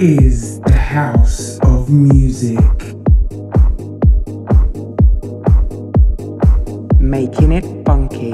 is the house of music. Making it funky.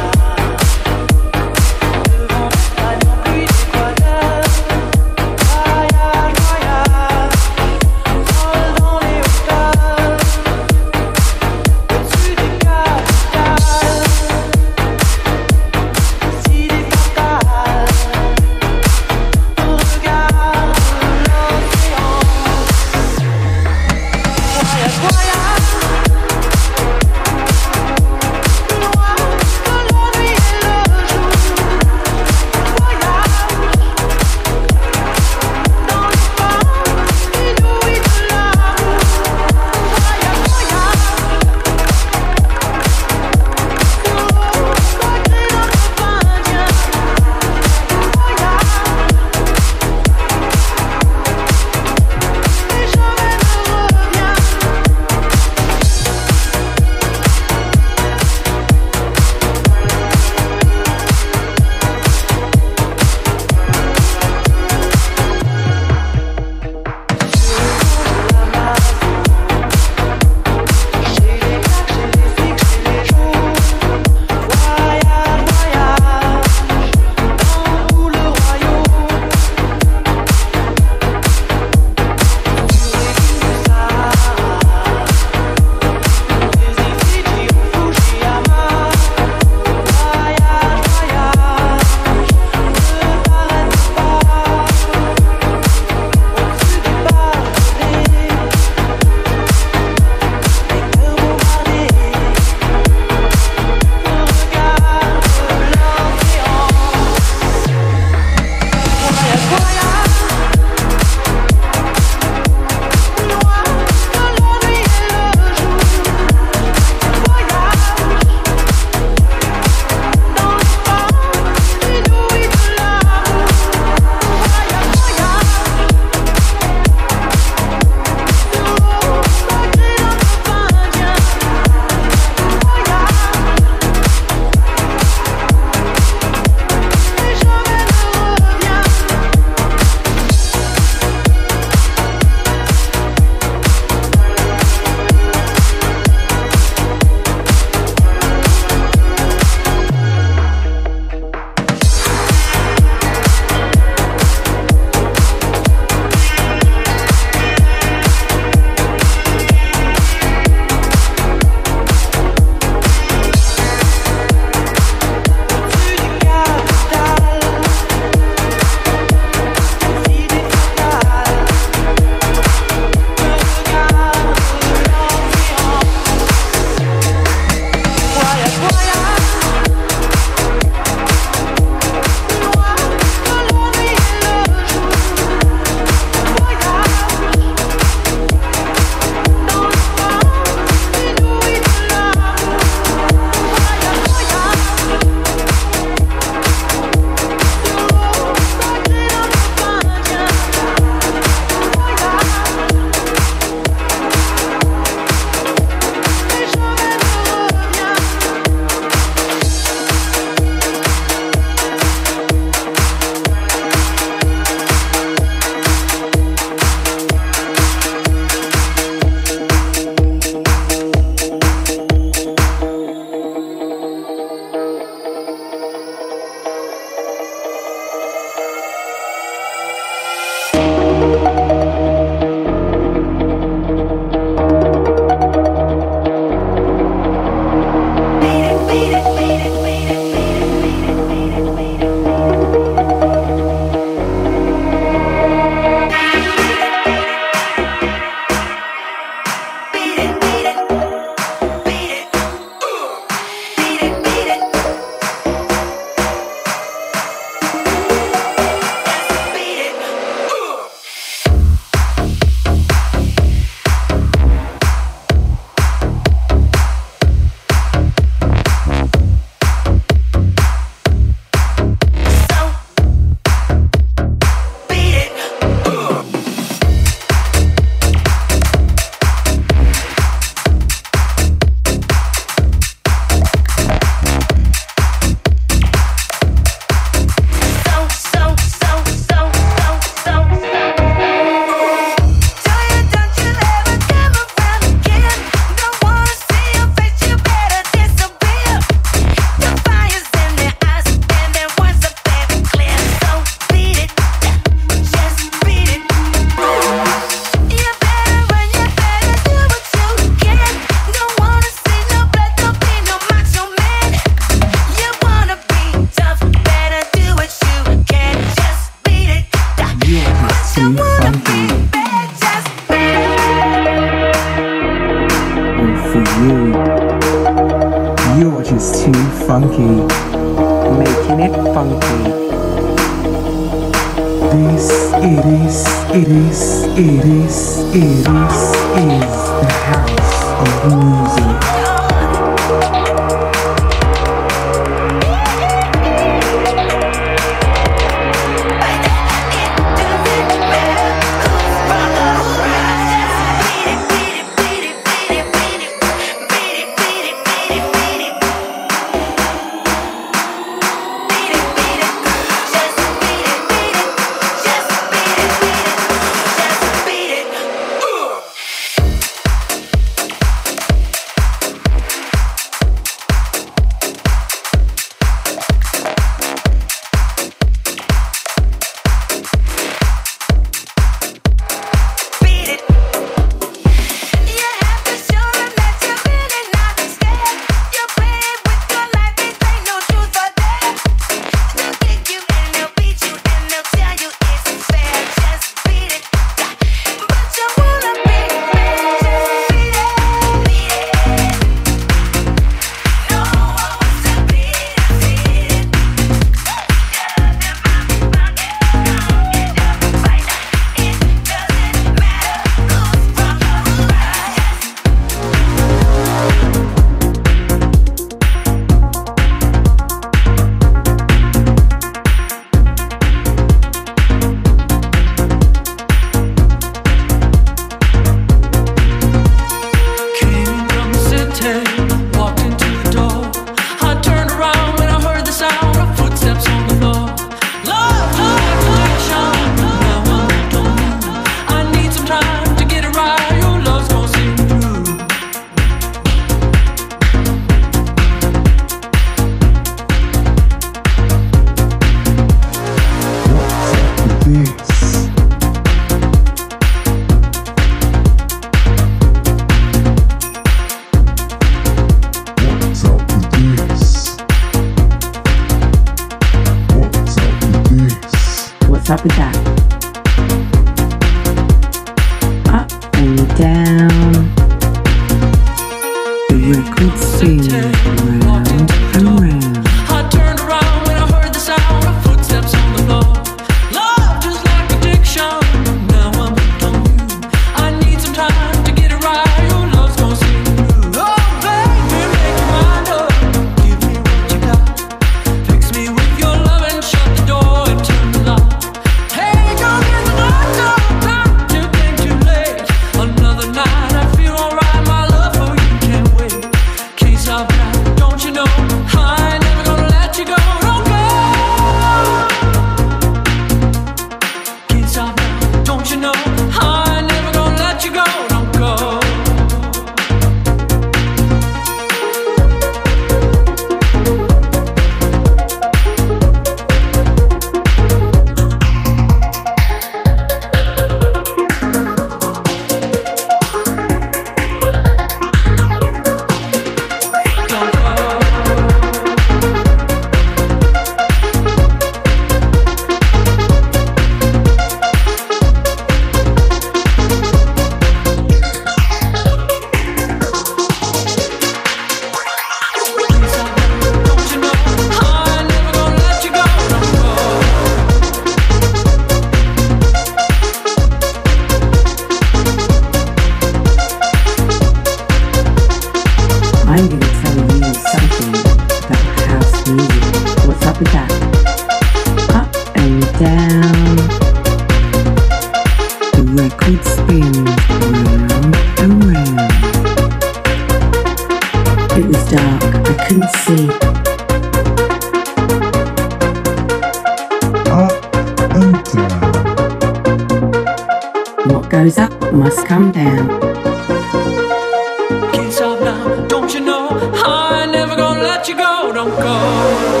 go.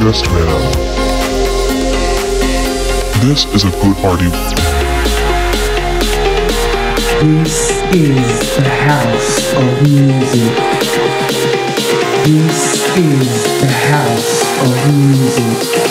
best man. This is a good party. This is the house of music. This is the house of music.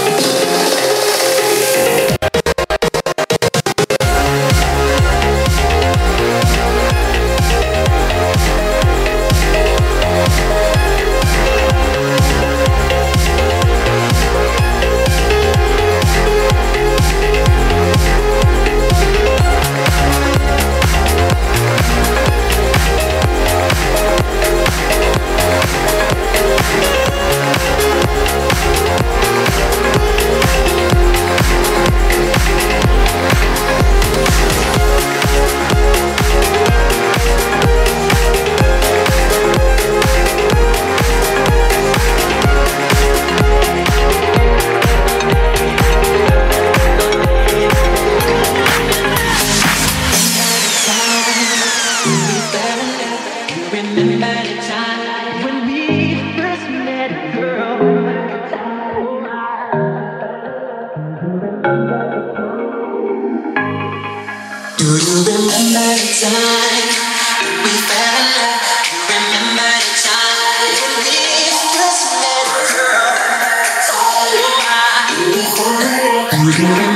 Good.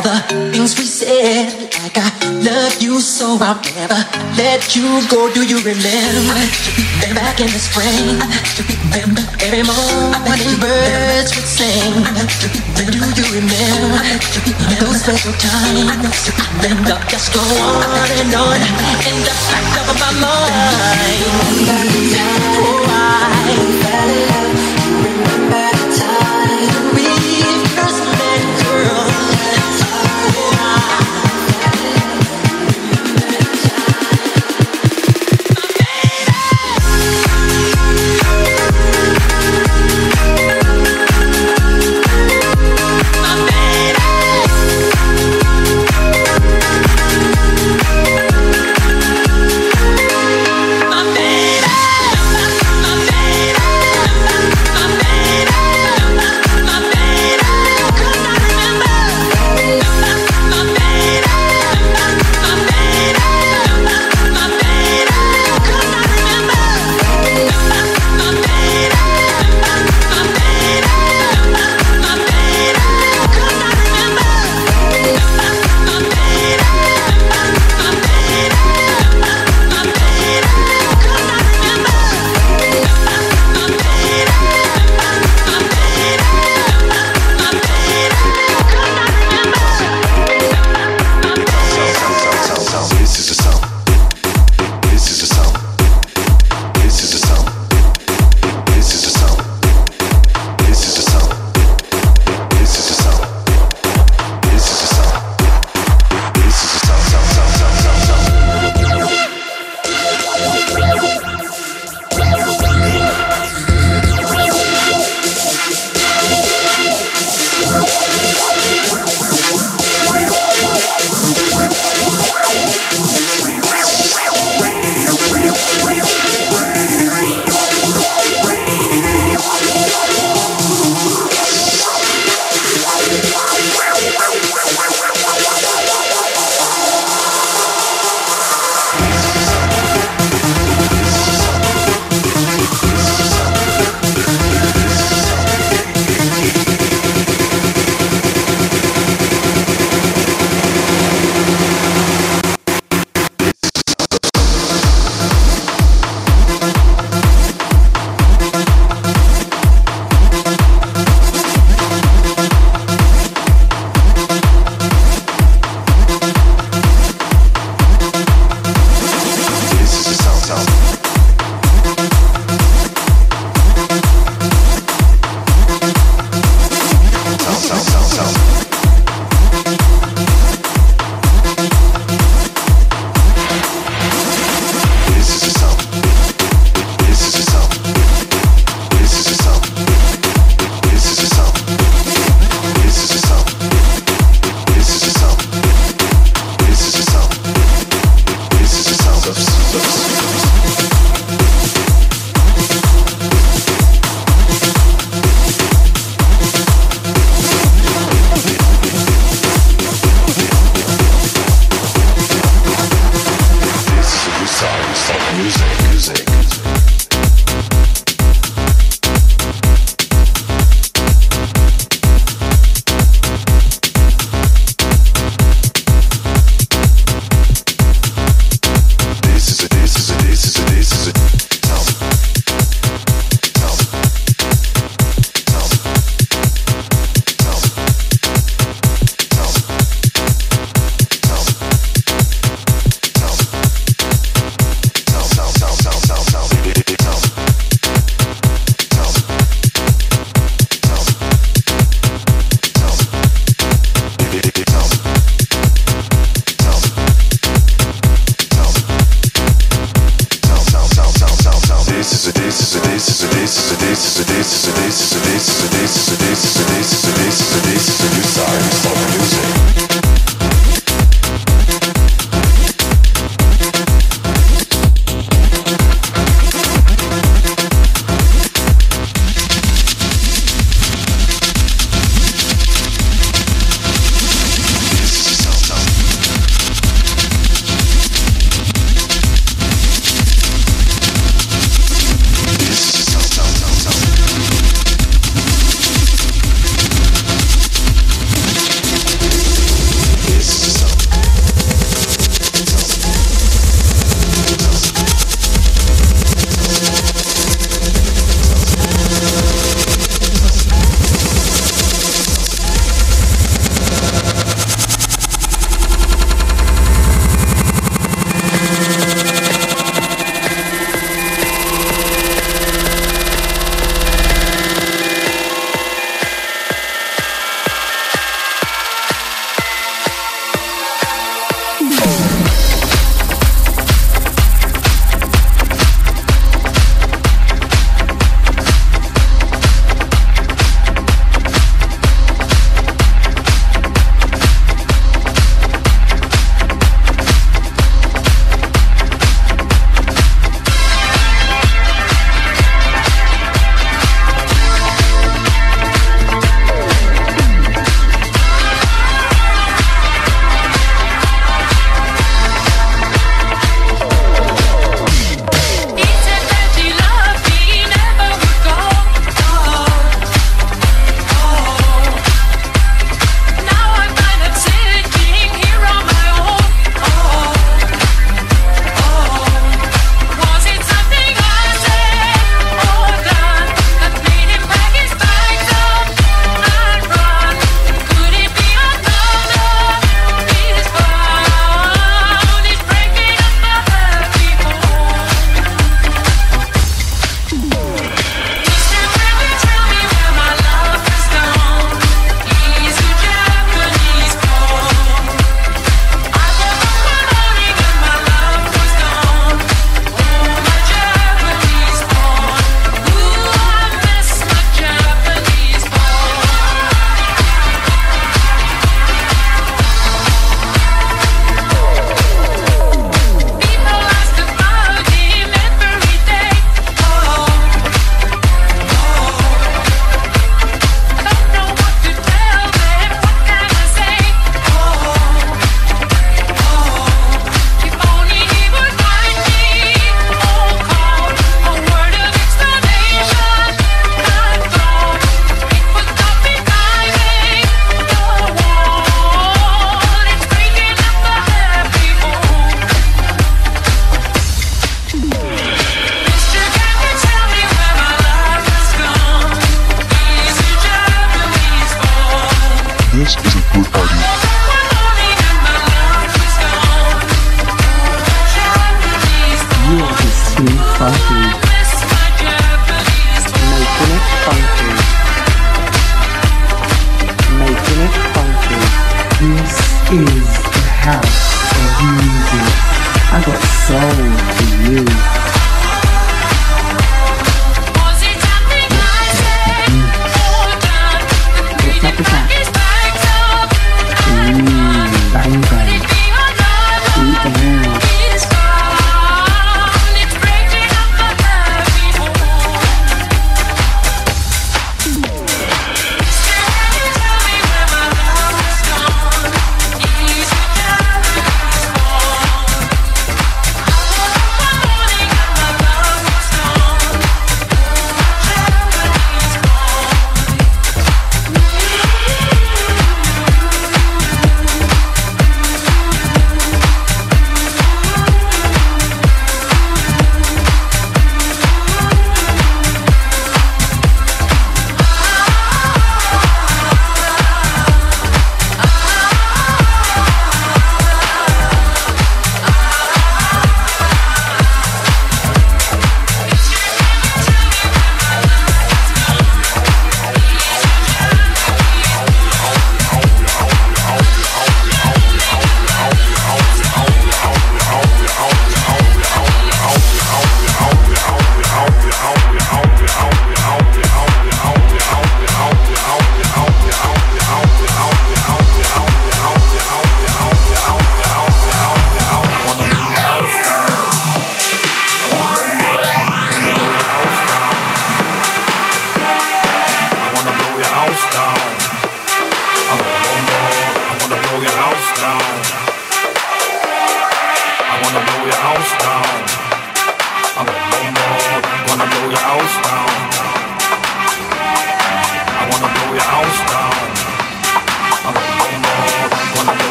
all the things we said. Like I love you so I'll never let you go. Do you remember? Then back in the spring. Remember every morning birds would sing. Do you remember? Those special times? Remember just go on and on In the back of my mind. Oh I Remember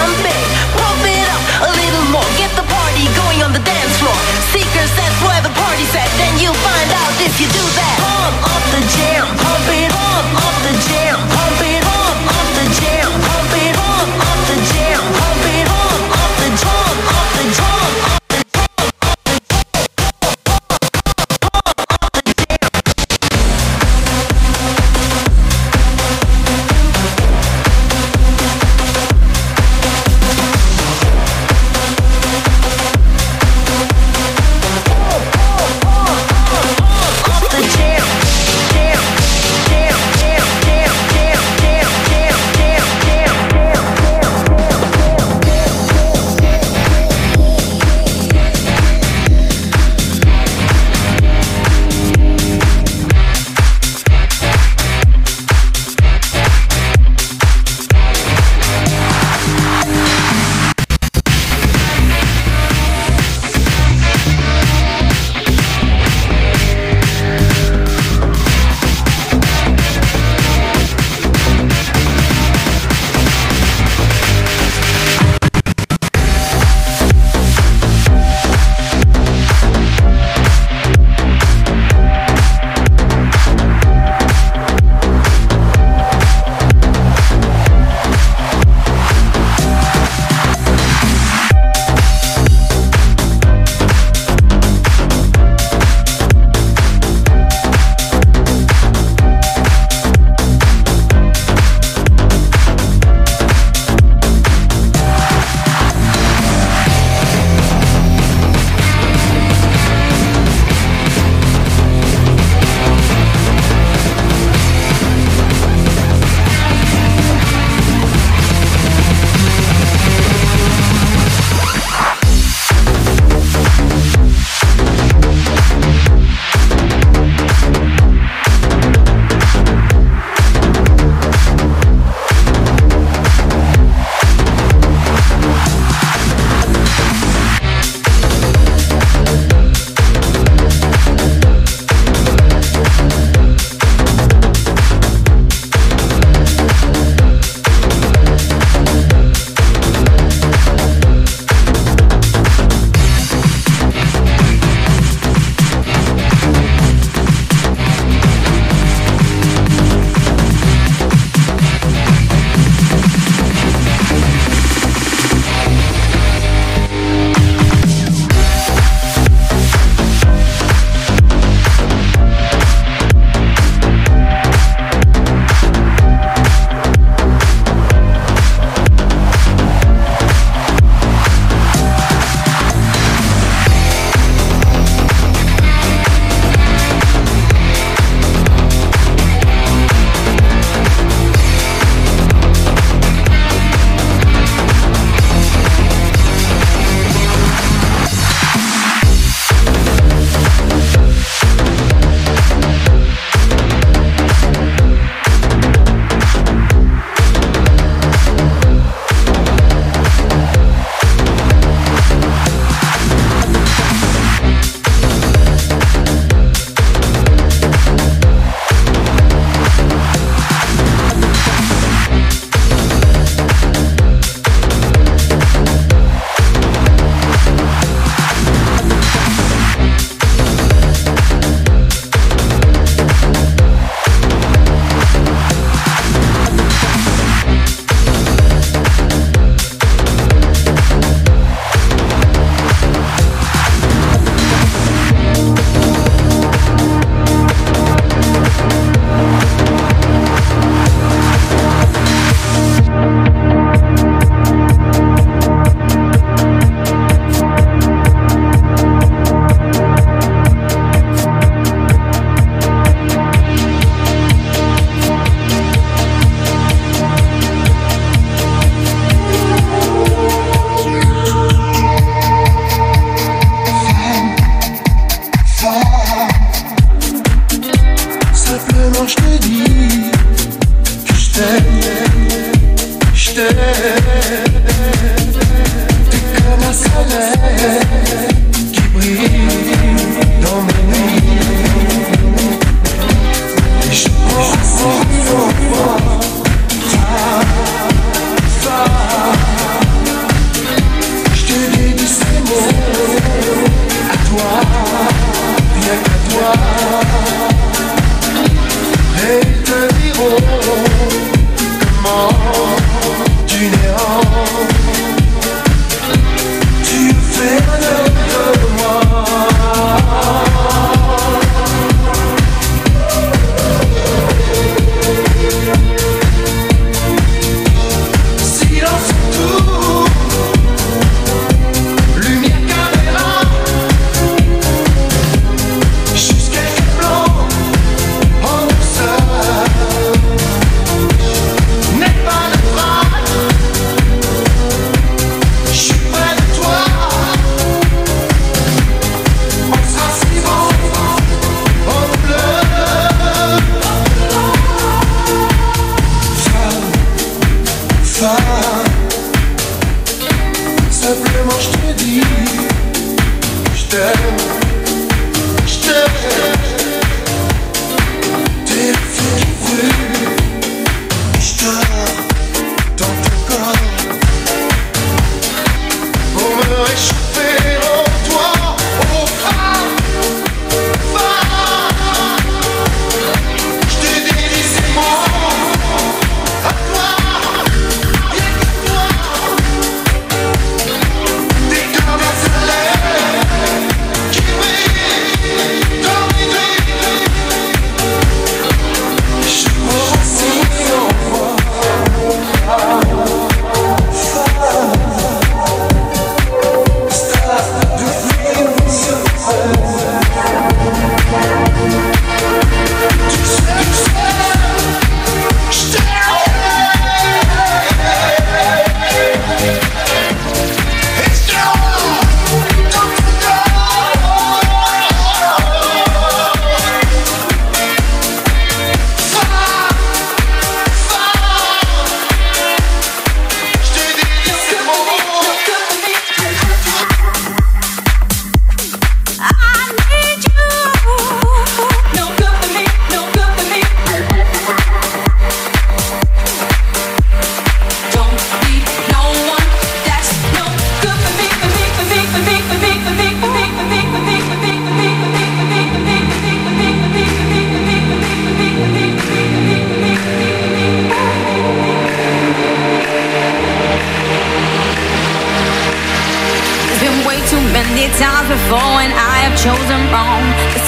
jump pump it up a little more. Get the party going on the dance floor. Seekers, that's where the party's at. Then you'll find out if you do that. Pump up the jam, pump it, pump up the jam.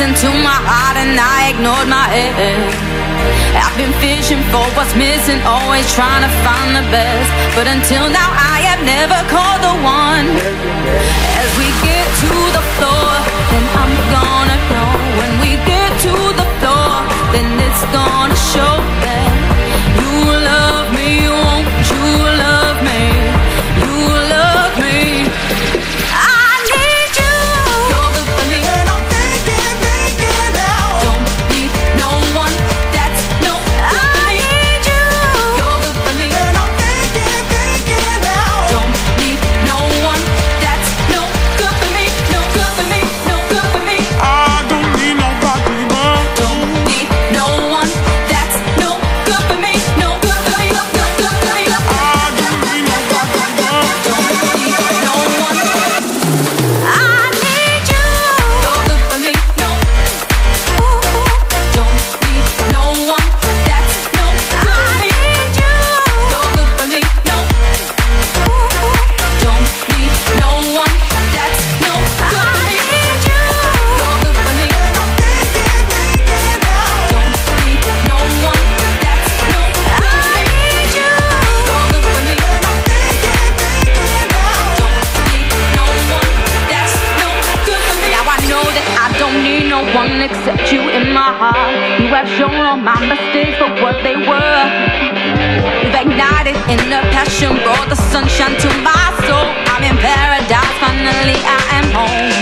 listened to my heart and I ignored my head. I've been fishing for what's missing, always trying to find the best. But until now, I have never called the one. As we get to the floor, then I'm gonna know. When we get to the floor, then it's gonna show. all my mistakes for what they were. We've ignited inner passion, brought the sunshine to my soul. I'm in paradise, finally I am home.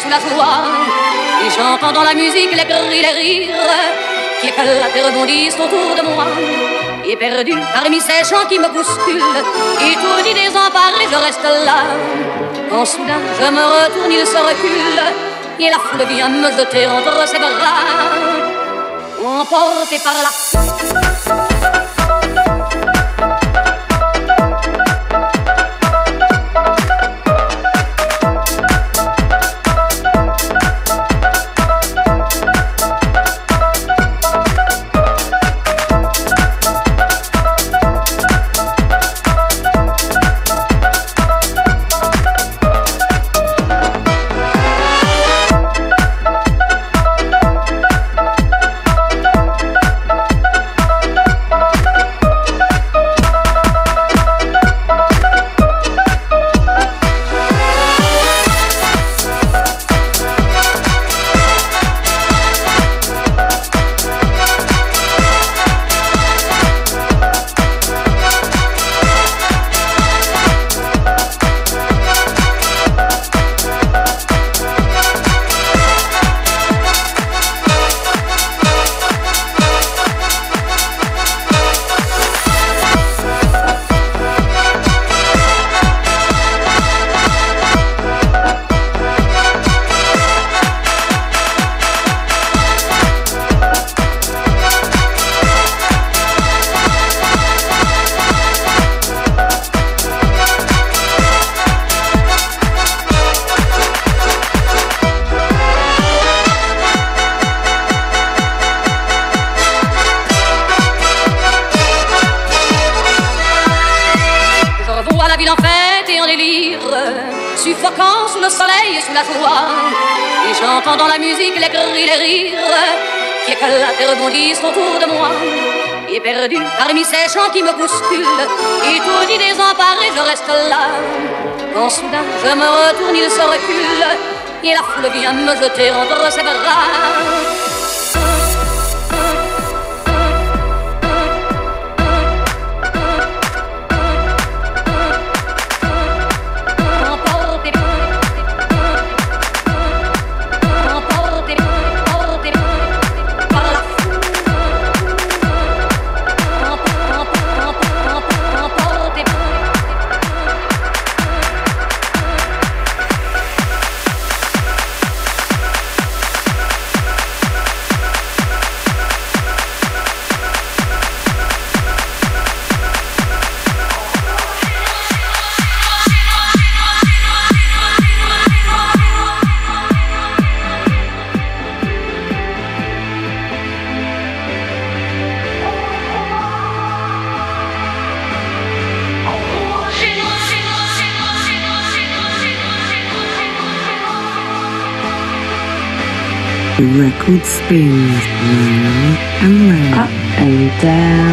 sous la joie. Et j'entends dans la musique les cris, les rires, qui éclatent et rebondissent autour de moi. Et perdu parmi ces chants qui me bousculent, étourdi, désemparé, je reste là. Quand soudain je me retourne, il se recule, et la foule vient me jeter entre ses bras, emporté par la vient me jeter entre ses bras. Spins round and round, up and down.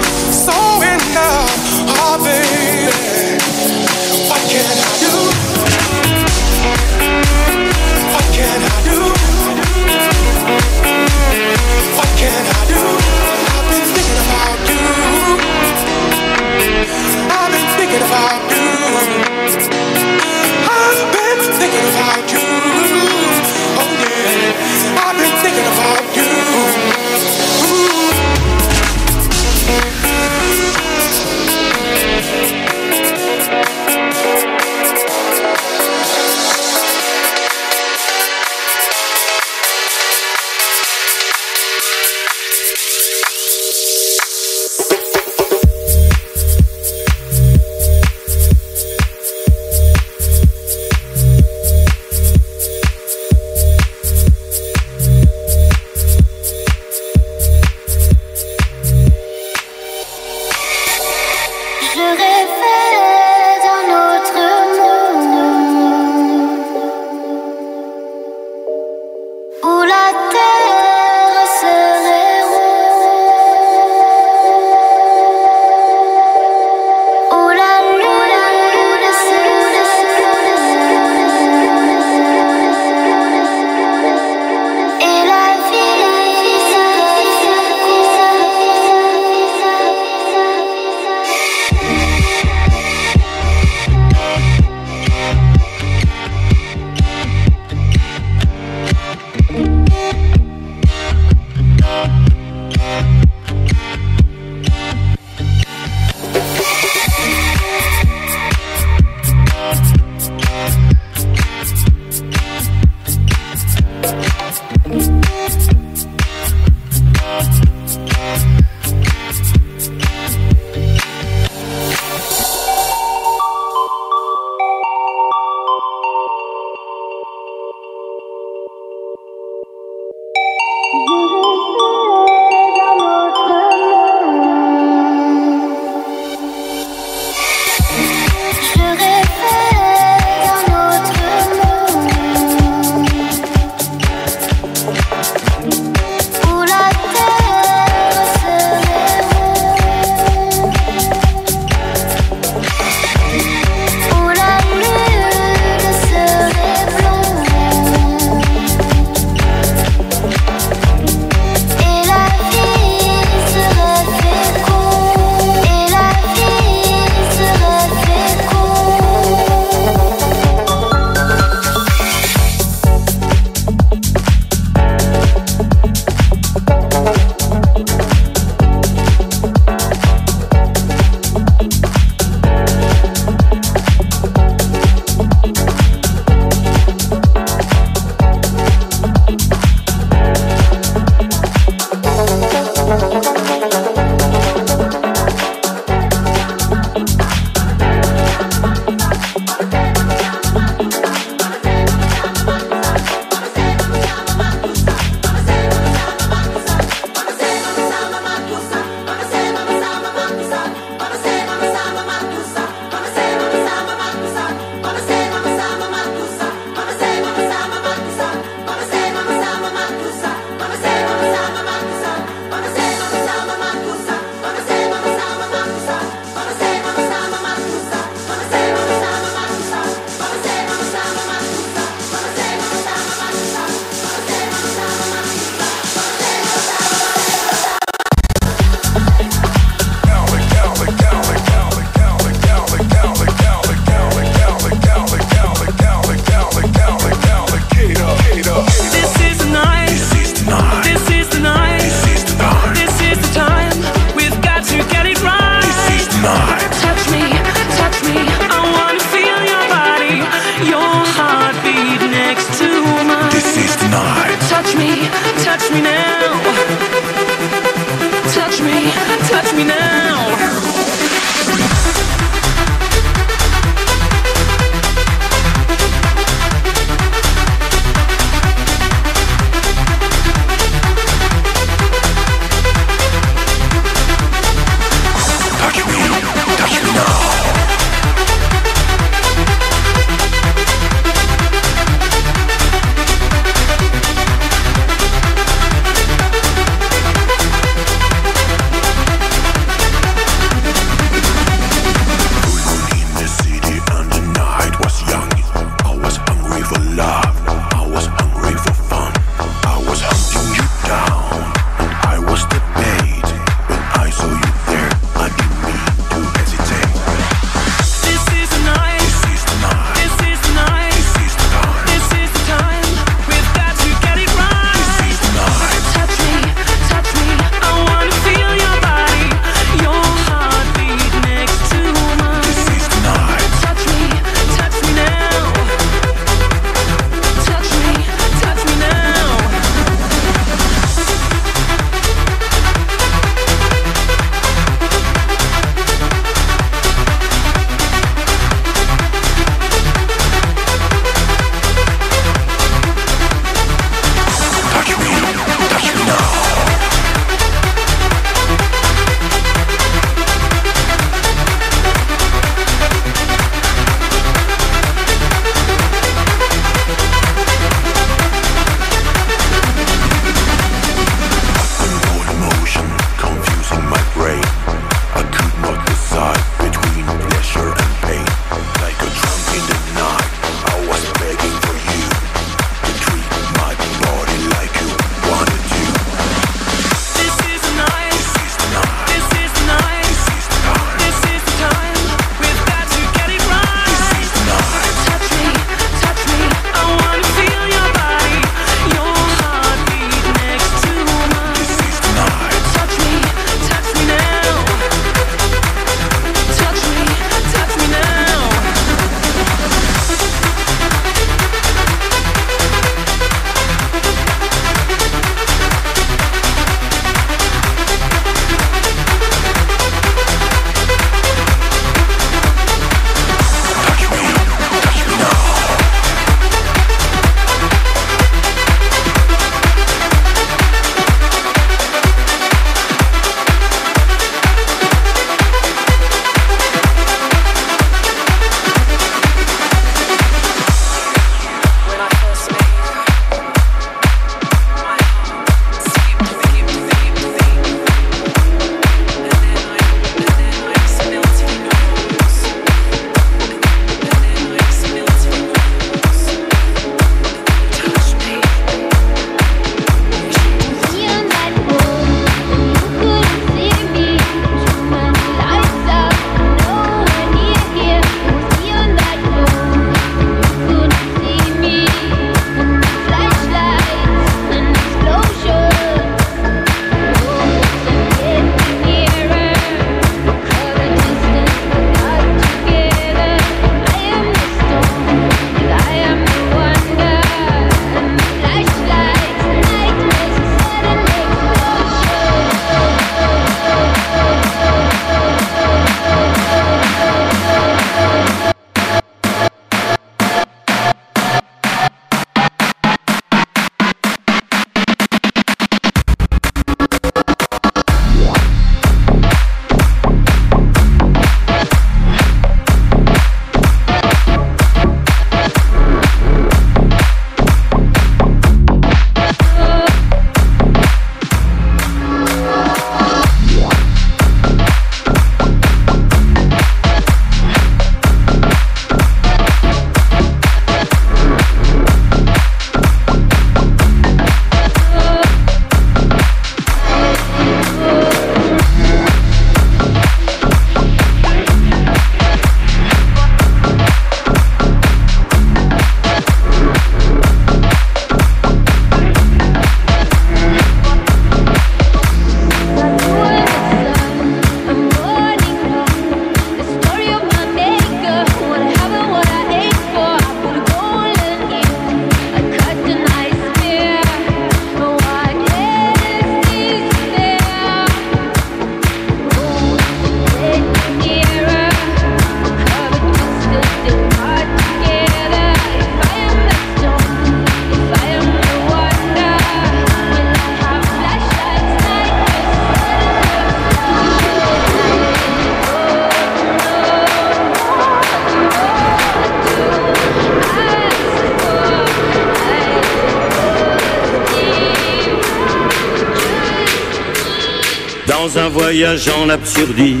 Dans un voyage en absurdie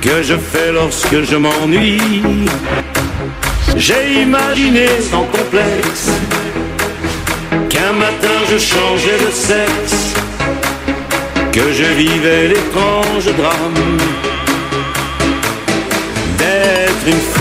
que je fais lorsque je m'ennuie. J'ai imaginé sans complexe qu'un matin je changeais de sexe, que je vivais l'étrange drame d'être une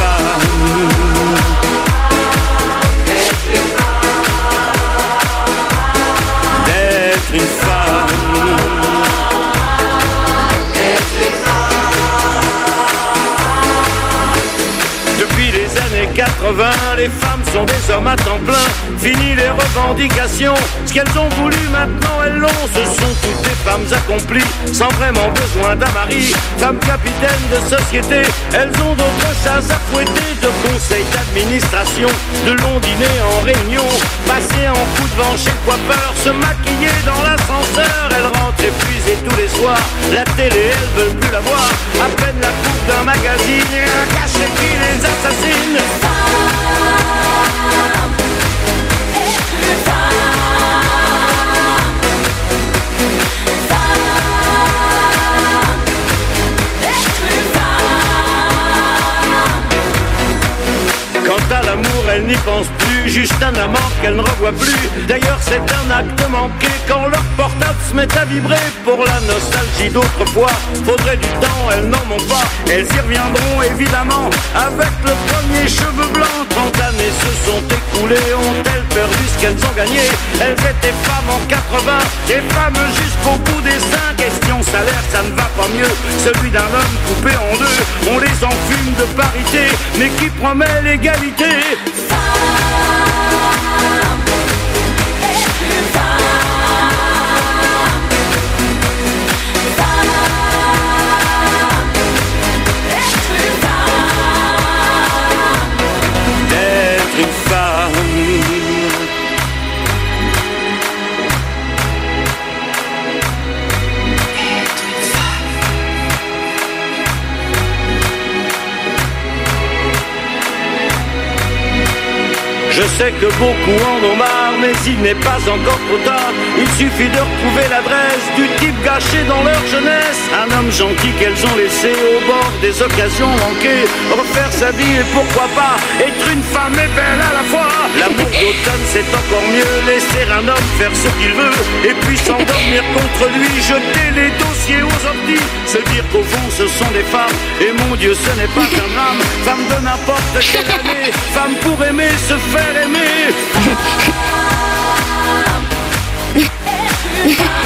80, les femmes sont des hommes à temps plein. Fini les revendications, ce qu'elles ont voulu maintenant elles l'ont. Ce sont toutes des femmes accomplies, sans vraiment besoin d'un mari. Femmes capitaines de société, elles ont d'autres chasses à fouetter. De conseils d'administration, de longs dîners en réunion. Passer en coup de vent chez le coiffeur, se maquiller dans l'ascenseur. Elles rentrent épuisées tous les soirs. La télé, elles veulent plus la voir. À peine la coupe d'un magazine, un cachet qui les assassine. Quant à l'amour, elle n'y pense juste un amant qu'elle ne revoit plus. D'ailleurs, c'est un acte manqué quand leur portable se met à vibrer. Pour la nostalgie d'autrefois, faudrait du temps, elles n'en ont pas. Elles y reviendront évidemment avec le premier cheveu blanc. 30 années se sont écoulées, ont-elles perdu ce qu'elles ont gagné? Elles étaient femmes en 80 et femmes jusqu'au bout des seins. Question salaire, ça ne va pas mieux. Celui d'un homme coupé en deux, on les enfume de parité, mais qui promet l'égalité? Je sais que beaucoup en ont marre, mais il n'est pas encore trop tard. Il suffit de retrouver l'adresse du type gâché dans leur jeunesse. Un homme gentil qu'elles ont laissé au bord des occasions manquées. Refaire sa vie et pourquoi pas être une femme et belle à la fois. L'amour d'automne c'est encore mieux. Laisser un homme faire ce qu'il veut. Et puis s'endormir contre lui. Jeter les dossiers aux orties. Se dire qu'au fond ce sont des femmes. Et mon Dieu ce n'est pas un drame. Femme de n'importe quelle année. Femme pour aimer, se faire mad.